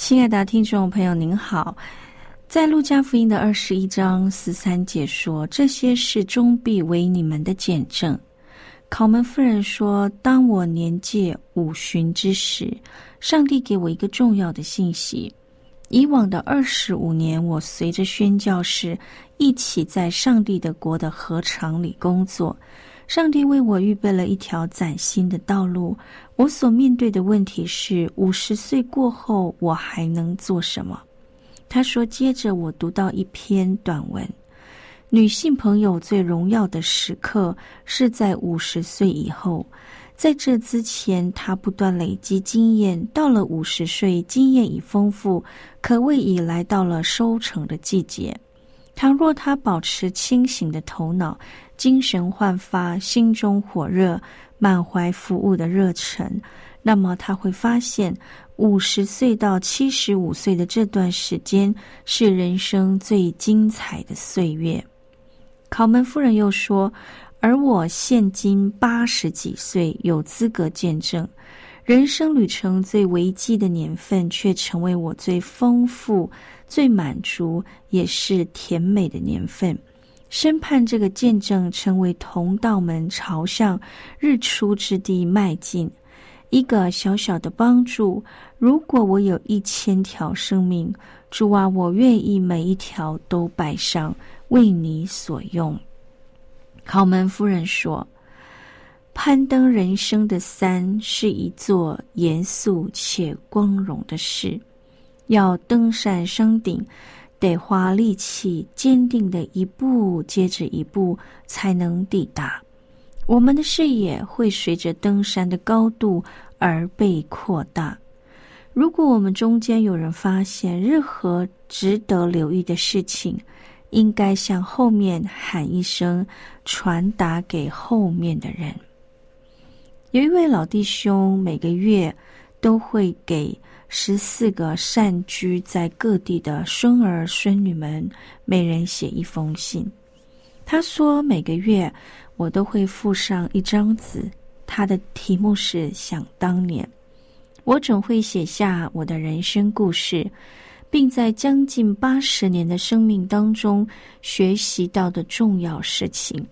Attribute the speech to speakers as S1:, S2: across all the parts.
S1: 亲爱的听众朋友，您好。在路加福音的二十一章十三节说：“这些事终必为你们的见证。”考门夫人说：“当我年届五旬之时，上帝给我一个重要的信息。以往的二十五年，我随着宣教士一起在上帝的国的禾场里工作。上帝为我预备了一条崭新的道路。”我所面对的问题是：五十岁过后，我还能做什么？他说：“接着我读到一篇短文，女性朋友最荣耀的时刻是在五十岁以后。在这之前，她不断累积经验，到了五十岁，经验已丰富，可谓已来到了收成的季节。倘若她保持清醒的头脑，精神焕发，心中火热。”满怀服务的热忱，那么他会发现，五十岁到七十五岁的这段时间是人生最精彩的岁月。考门夫人又说：“而我现今八十几岁，有资格见证人生旅程最危机的年份，却成为我最丰富、最满足，也是甜美的年份。”深盼这个见证成为同道们朝向日出之地迈进，一个小小的帮助。如果我有一千条生命，主啊，我愿意每一条都摆上，为你所用。考门夫人说：“攀登人生的山是一座严肃且光荣的事，要登上山顶。”得花力气，坚定的一步接着一步，才能抵达。我们的视野会随着登山的高度而被扩大。如果我们中间有人发现任何值得留意的事情，应该向后面喊一声，传达给后面的人。有一位老弟兄，每个月都会给。十四个散居在各地的孙儿孙女们，每人写一封信。他说：“每个月我都会附上一张纸，他的题目是‘想当年’。我总会写下我的人生故事，并在将近八十年的生命当中学习到的重要事情。”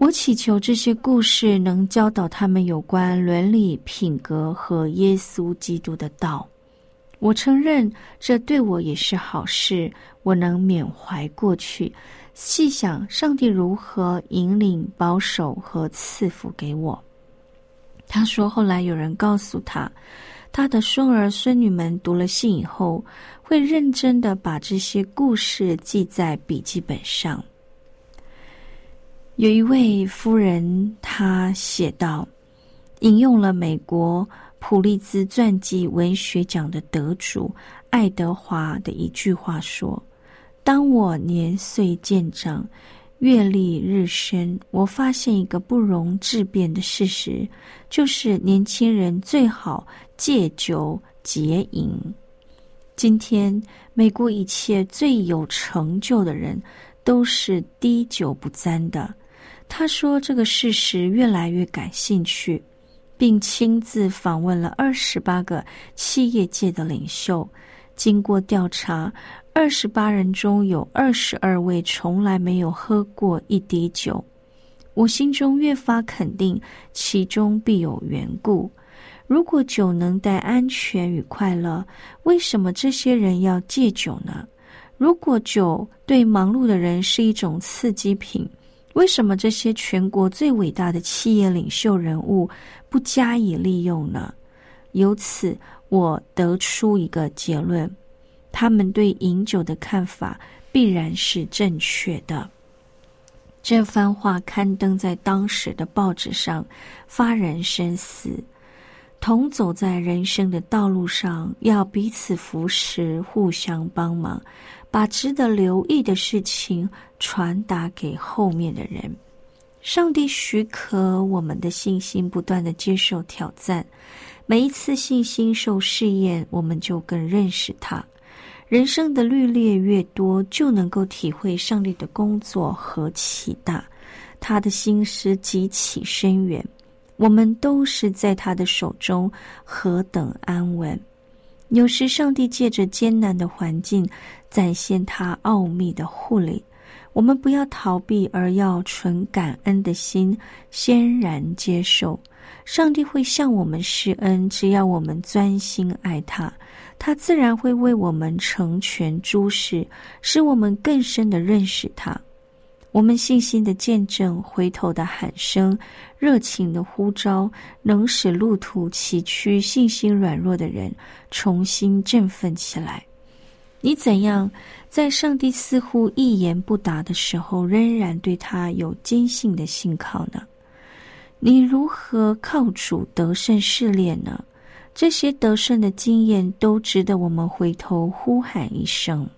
S1: 我祈求这些故事能教导他们有关伦理、品格和耶稣基督的道。我承认这对我也是好事。我能缅怀过去，细想上帝如何引领、保守和赐福给我。他说，后来有人告诉他，他的孙儿孙女们读了信以后，会认真的把这些故事记在笔记本上。有一位夫人，她写道：“引用了美国普利兹传记文学奖的得主爱德华的一句话说：‘当我年岁渐长，阅历日深，我发现一个不容置辩的事实，就是年轻人最好戒酒节饮。今天，美国一切最有成就的人，都是滴酒不沾的。’”他说：“这个事实越来越感兴趣，并亲自访问了二十八个企业界的领袖，经过调查，二十八人中有二十二位从来没有喝过一滴酒。我心中越发肯定，其中必有缘故。如果酒能带安全与快乐，为什么这些人要戒酒呢？如果酒对忙碌的人是一种刺激品，为什么这些全国最伟大的企业领袖人物不加以利用呢？由此，我得出一个结论：他们对饮酒的看法必然是正确的。这番话刊登在当时的报纸上，发人深思。同走在人生的道路上，要彼此扶持，互相帮忙，把值得留意的事情传达给后面的人。上帝许可我们的信心不断的接受挑战，每一次信心受试验，我们就更认识他。人生的历练越多，就能够体会上帝的工作何其大，他的心思极其深远。我们都是在他的手中，何等安稳！有时上帝借着艰难的环境，展现他奥秘的护理。我们不要逃避，而要存感恩的心，欣然接受。上帝会向我们施恩，只要我们专心爱他，他自然会为我们成全诸事，使我们更深的认识他。我们信心的见证，回头的喊声，热情的呼召，能使路途崎岖、信心软弱的人重新振奋起来。你怎样在上帝似乎一言不答的时候，仍然对他有坚信的信靠呢？你如何靠主得胜试炼呢？这些得胜的经验，都值得我们回头呼喊一声。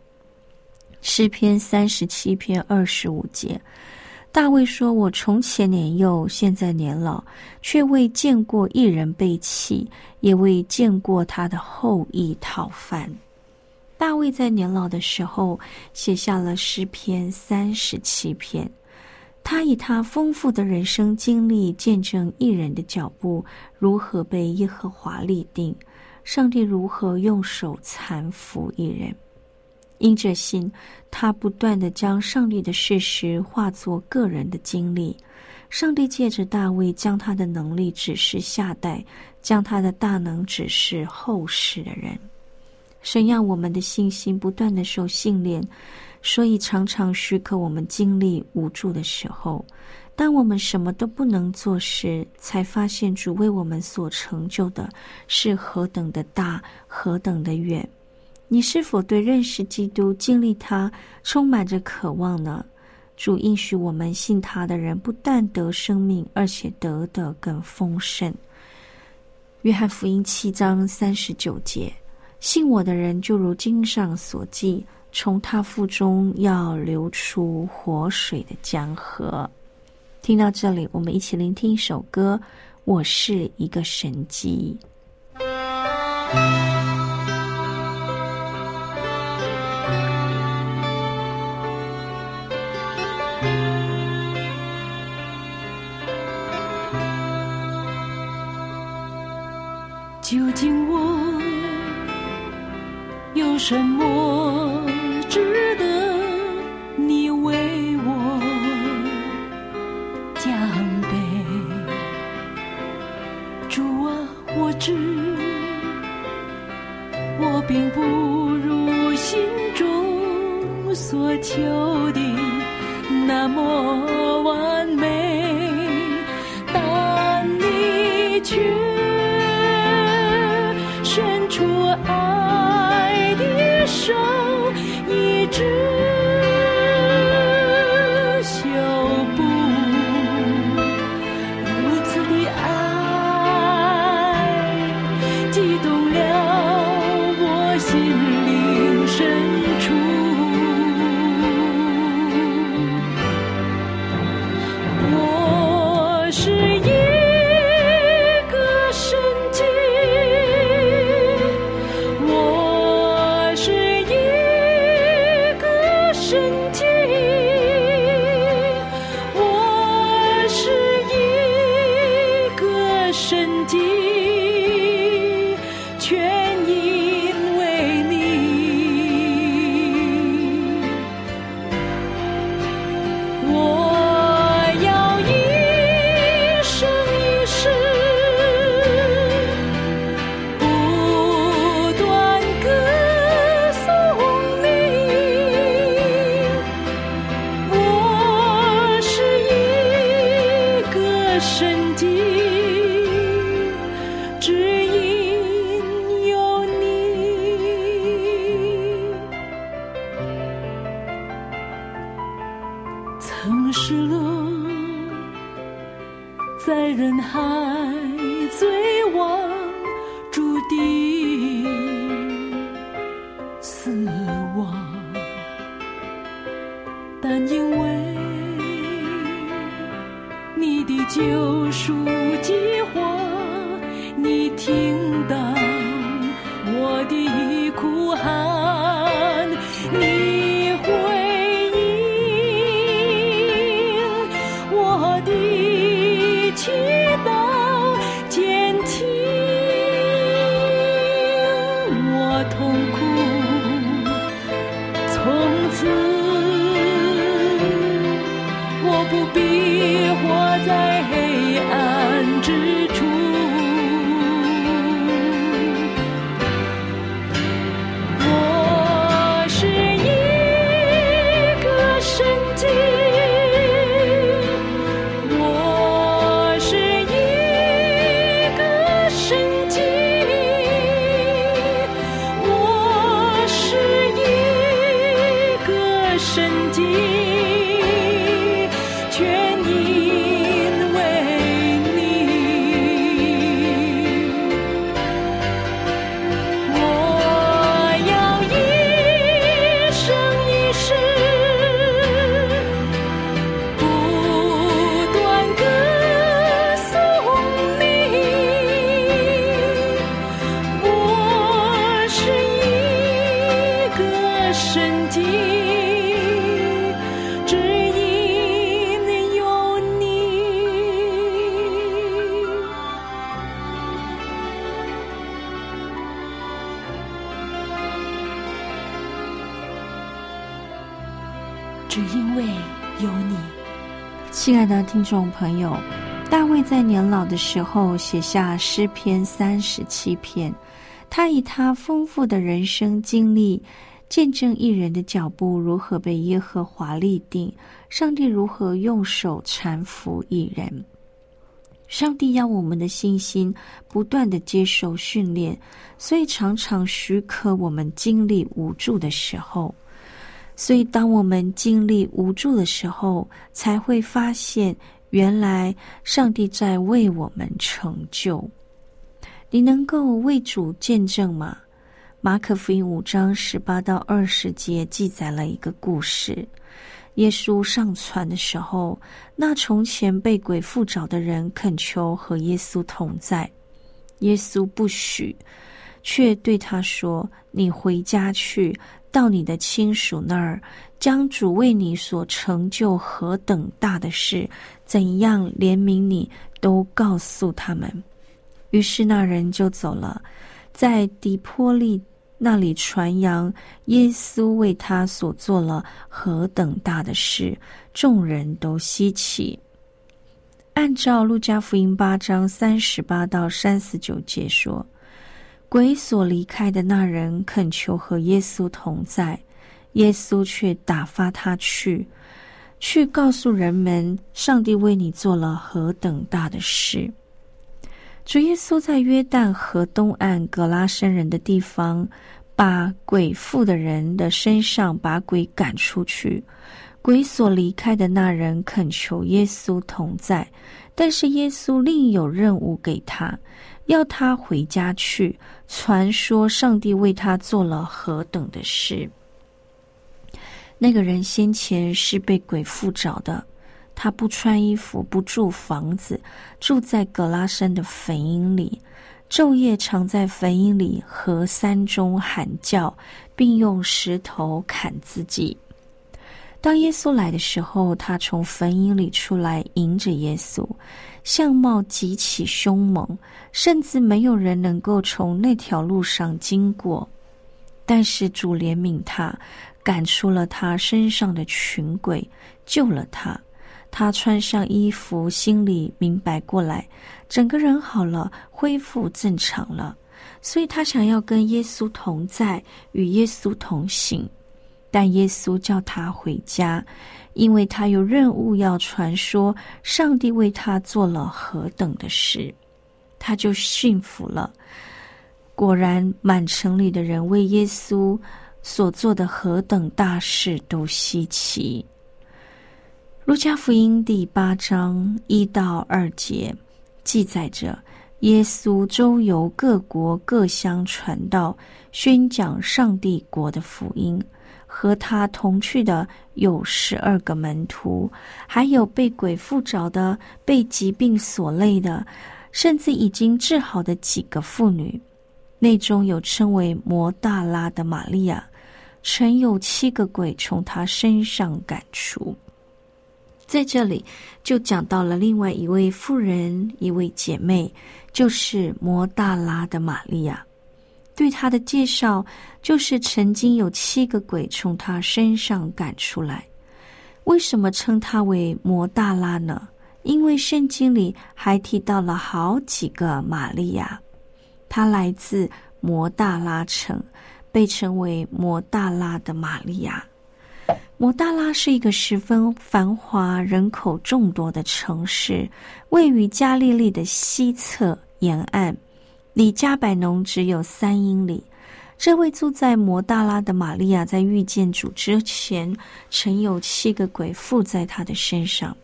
S1: 诗篇三十七篇二十五节，大卫说：“我从前年幼，现在年老，却未见过一人被弃，也未见过他的后裔讨饭。”大卫在年老的时候写下了诗篇三十七篇，他以他丰富的人生经历见证一人的脚步如何被耶和华立定，上帝如何用手搀扶一人。因着信，他不断的将上帝的事实化作个人的经历。上帝借着大卫，将他的能力指示下代，将他的大能指示后世的人。神让我们的信心不断的受训练，所以常常许可我们经历无助的时候。当我们什么都不能做时，才发现主为我们所成就的是何等的大，何等的远。你是否对认识基督、经历他充满着渴望呢？主应许我们信他的人，不但得生命，而且得的更丰盛。约翰福音七章三十九节：信我的人，就如经上所记，从他腹中要流出活水的江河。听到这里，我们一起聆听一首歌：我是一个神迹。
S2: 什么值得你为我奖杯？主啊，我知我并不如心中所求的那么完美，但你却。救赎计神
S1: 听众朋友，大卫在年老的时候写下诗篇三十七篇，他以他丰富的人生经历，见证一人的脚步如何被耶和华立定，上帝如何用手搀扶一人。上帝要我们的信心不断的接受训练，所以常常许可我们经历无助的时候。所以，当我们经历无助的时候，才会发现，原来上帝在为我们成就。你能够为主见证吗？马可福音五章十八到二十节记载了一个故事。耶稣上船的时候，那从前被鬼附着的人恳求和耶稣同在，耶稣不许，却对他说：“你回家去。”到你的亲属那儿，将主为你所成就何等大的事，怎样怜悯你，都告诉他们。于是那人就走了，在迪波利那里传扬耶稣为他所做了何等大的事，众人都稀奇。按照路加福音八章三十八到三十九节说。鬼所离开的那人恳求和耶稣同在，耶稣却打发他去，去告诉人们上帝为你做了何等大的事。主耶稣在约旦河东岸格拉森人的地方，把鬼附的人的身上把鬼赶出去。鬼所离开的那人恳求耶稣同在，但是耶稣另有任务给他。要他回家去传说上帝为他做了何等的事。那个人先前是被鬼附着的，他不穿衣服，不住房子，住在格拉山的坟茔里，昼夜常在坟茔里和山中喊叫，并用石头砍自己。当耶稣来的时候，他从坟茔里出来迎着耶稣，相貌极其凶猛，甚至没有人能够从那条路上经过。但是主怜悯他，赶出了他身上的群鬼，救了他。他穿上衣服，心里明白过来，整个人好了，恢复正常了。所以他想要跟耶稣同在，与耶稣同行。但耶稣叫他回家，因为他有任务要传说上帝为他做了何等的事，他就驯服了。果然，满城里的人为耶稣所做的何等大事都稀奇。路加福音第八章一到二节记载着。耶稣周游各国各乡传道，宣讲上帝国的福音。和他同去的有十二个门徒，还有被鬼附着的、被疾病所累的，甚至已经治好的几个妇女。内中有称为摩大拉的玛利亚，曾有七个鬼从她身上赶出。在这里就讲到了另外一位妇人，一位姐妹。就是摩大拉的玛利亚，对他的介绍就是曾经有七个鬼从他身上赶出来。为什么称他为摩大拉呢？因为圣经里还提到了好几个玛利亚，她来自摩大拉城，被称为摩大拉的玛利亚。摩大拉是一个十分繁华、人口众多的城市，位于加利利的西侧沿岸，离加百农只有三英里。这位住在摩大拉的玛利亚，在遇见主之前，曾有七个鬼附在他的身上。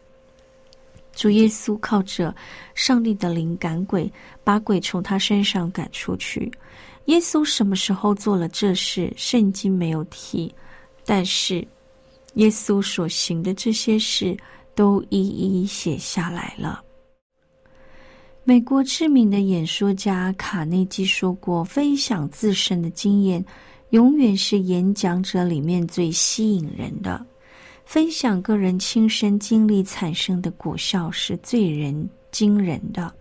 S1: 主耶稣靠着上帝的灵赶鬼，把鬼从他身上赶出去。耶稣什么时候做了这事？圣经没有提，但是。耶稣所行的这些事，都一一写下来了。美国知名的演说家卡内基说过：“分享自身的经验，永远是演讲者里面最吸引人的。分享个人亲身经历产生的果效，是最人惊人的。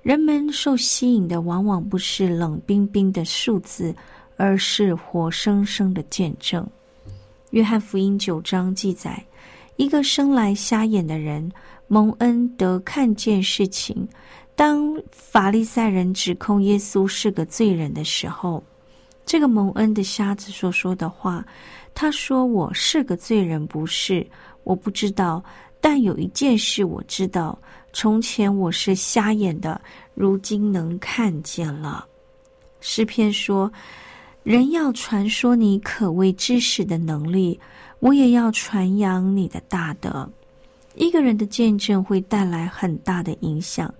S1: 人们受吸引的，往往不是冷冰冰的数字，而是活生生的见证。”约翰福音九章记载，一个生来瞎眼的人蒙恩得看见事情。当法利赛人指控耶稣是个罪人的时候，这个蒙恩的瞎子所说的话，他说：“我是个罪人，不是，我不知道。但有一件事我知道：从前我是瞎眼的，如今能看见了。”诗篇说。人要传说你可畏知识的能力，我也要传扬你的大德。一个人的见证会带来很大的影响，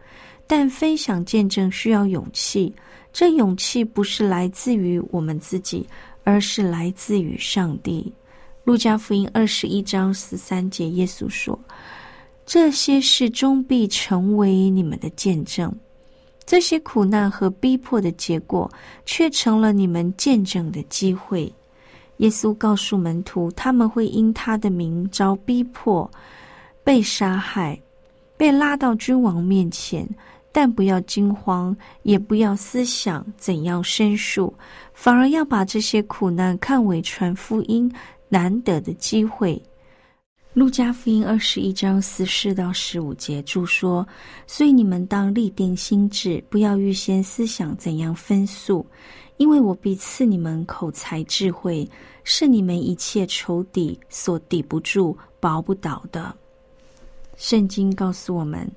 S1: 但分享见证需要勇气。这勇气不是来自于我们自己，而是来自于上帝。路加福音二十一章十三节，耶稣说：“这些事终必成为你们的见证。”这些苦难和逼迫的结果，却成了你们见证的机会。耶稣告诉门徒，他们会因他的名遭逼迫、被杀害、被拉到君王面前，但不要惊慌，也不要思想怎样申诉，反而要把这些苦难看为传福音难得的机会。路加福音二十一章十四到十五节注说：“所以你们当立定心志，不要预先思想怎样分诉，因为我必赐你们口才智慧，是你们一切仇敌所抵不住、保不倒的。”圣经告诉我们，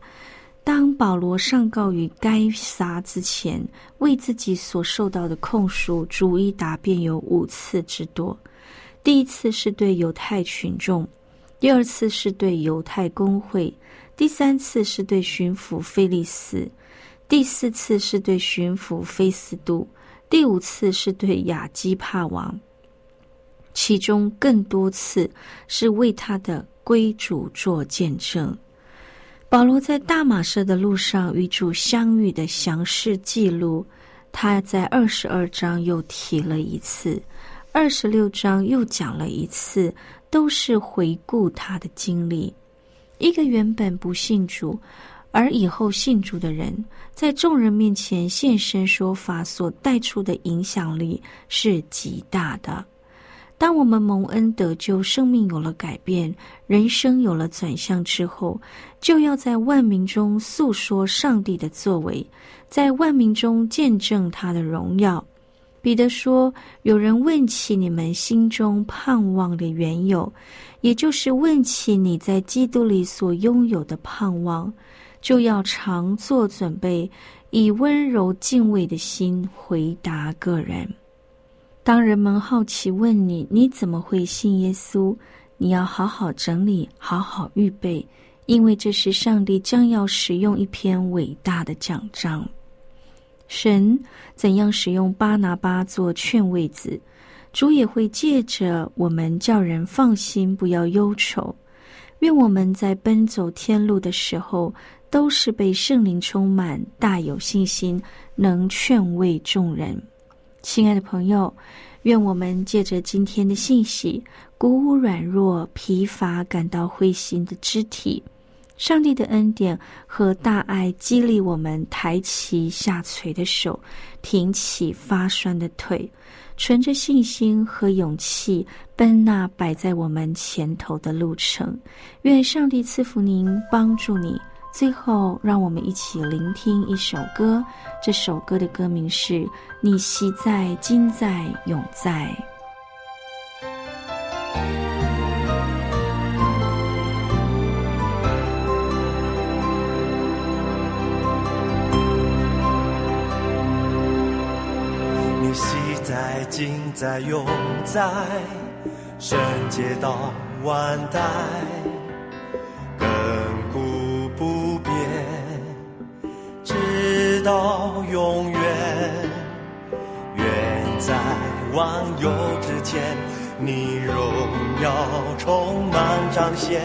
S1: 当保罗上告于该撒之前，为自己所受到的控诉，逐一答辩有五次之多。第一次是对犹太群众。第二次是对犹太公会，第三次是对巡抚菲利斯，第四次是对巡抚菲斯都，第五次是对亚基帕王。其中更多次是为他的归主做见证。保罗在大马士的路上与主相遇的详细记录，他在二十二章又提了一次，二十六章又讲了一次。都是回顾他的经历。一个原本不信主，而以后信主的人，在众人面前现身说法，所带出的影响力是极大的。当我们蒙恩得救，生命有了改变，人生有了转向之后，就要在万民中诉说上帝的作为，在万民中见证他的荣耀。彼得说：“有人问起你们心中盼望的缘由，也就是问起你在基督里所拥有的盼望，就要常做准备，以温柔敬畏的心回答个人。当人们好奇问你你怎么会信耶稣，你要好好整理，好好预备，因为这是上帝将要使用一篇伟大的奖章。”神怎样使用巴拿巴做劝慰子，主也会借着我们叫人放心，不要忧愁。愿我们在奔走天路的时候，都是被圣灵充满，大有信心，能劝慰众人。亲爱的朋友，愿我们借着今天的信息，鼓舞软弱、疲乏、感到灰心的肢体。上帝的恩典和大爱激励我们抬起下垂的手，挺起发酸的腿，存着信心和勇气奔那摆在我们前头的路程。愿上帝赐福您，帮助你。最后，让我们一起聆听一首歌。这首歌的歌名是《你昔在，今在，永在》。
S3: 你昔在今在永在，圣洁到万代，到永远。远在万有之前，你荣耀充满彰显，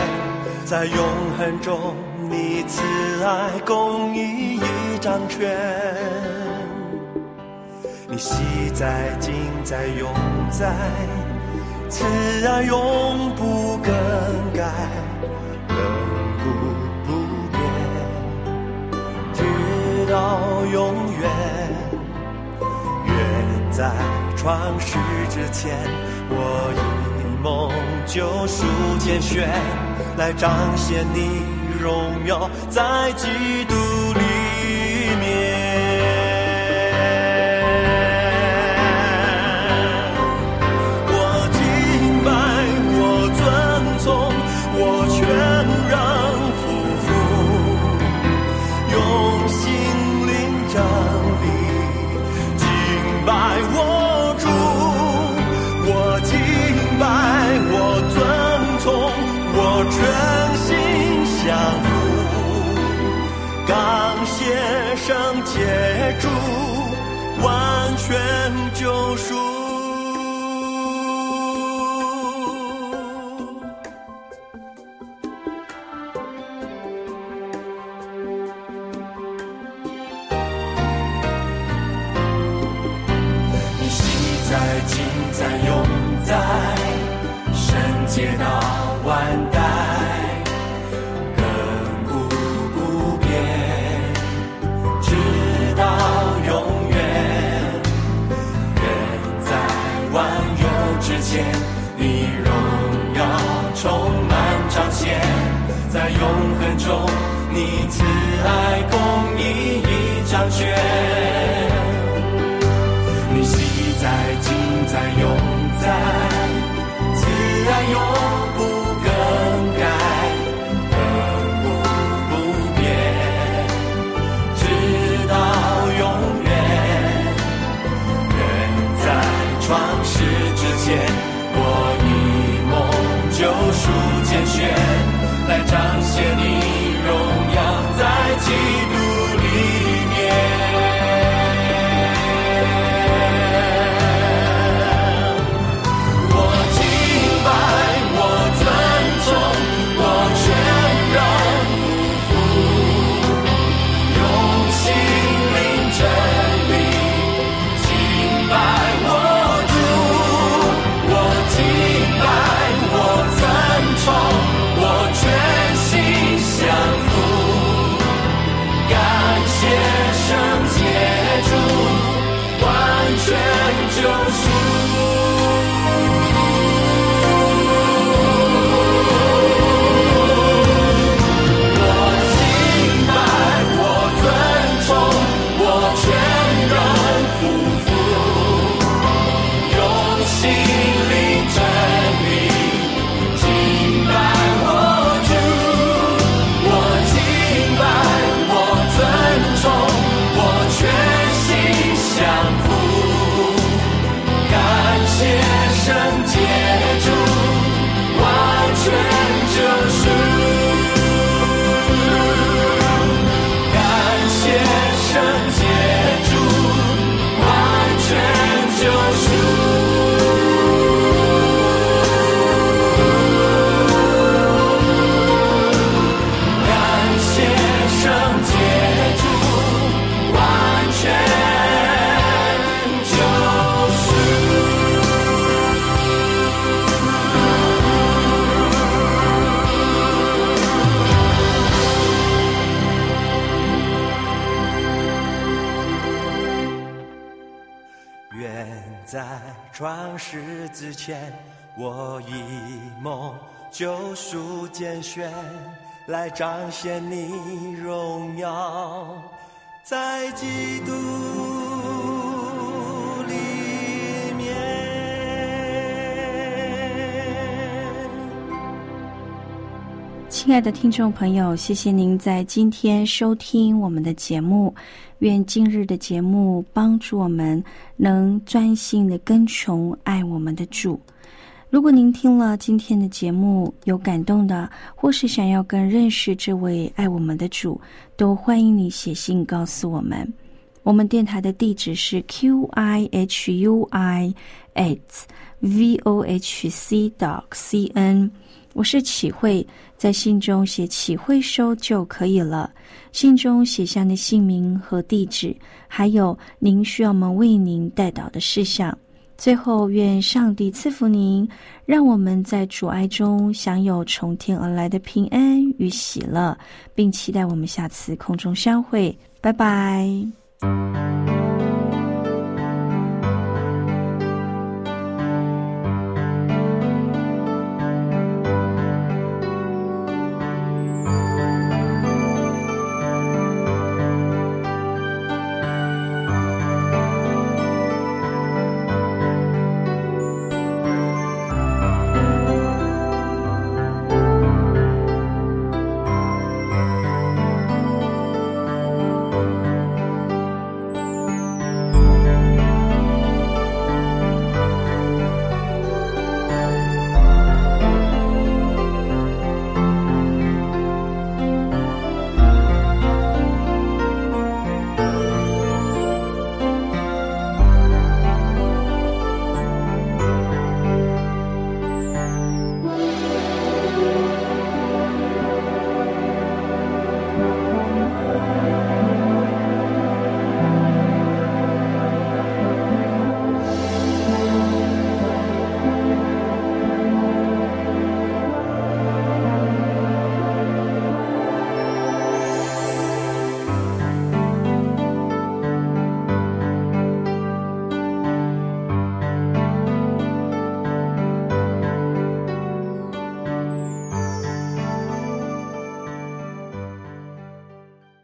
S3: 在永恒中，你慈爱公义已掌权。你昔在，今在，永在，慈爱永不更改，到永远。远在创世之前，我以梦救赎拣选，来彰显你荣耀，在基督里。心在永在，圣洁到万代，亘古不变，直到永远。人在万有之前，你荣耀充满彰显，在永恒中，你慈爱公义一张卷。在永，在。愿在创世之前，我以梦救赎拣选，来彰显你荣耀，在基督
S1: 亲爱的听众朋友，谢谢您在今天收听我们的节目。愿今日的节目帮助我们能专心的跟从爱我们的主。如果您听了今天的节目有感动的，或是想要更认识这位爱我们的主，都欢迎你写信告诉我们。我们电台的地址是 q i h u i at v o h c dot c n。我是启慧，在信中写“启慧收”就可以了。信中写下你姓名和地址，还有您需要我们为您带导的事项。最后，愿上帝赐福您，让我们在主爱中享有从天而来的平安与喜乐，并期待我们下次空中相会。拜拜。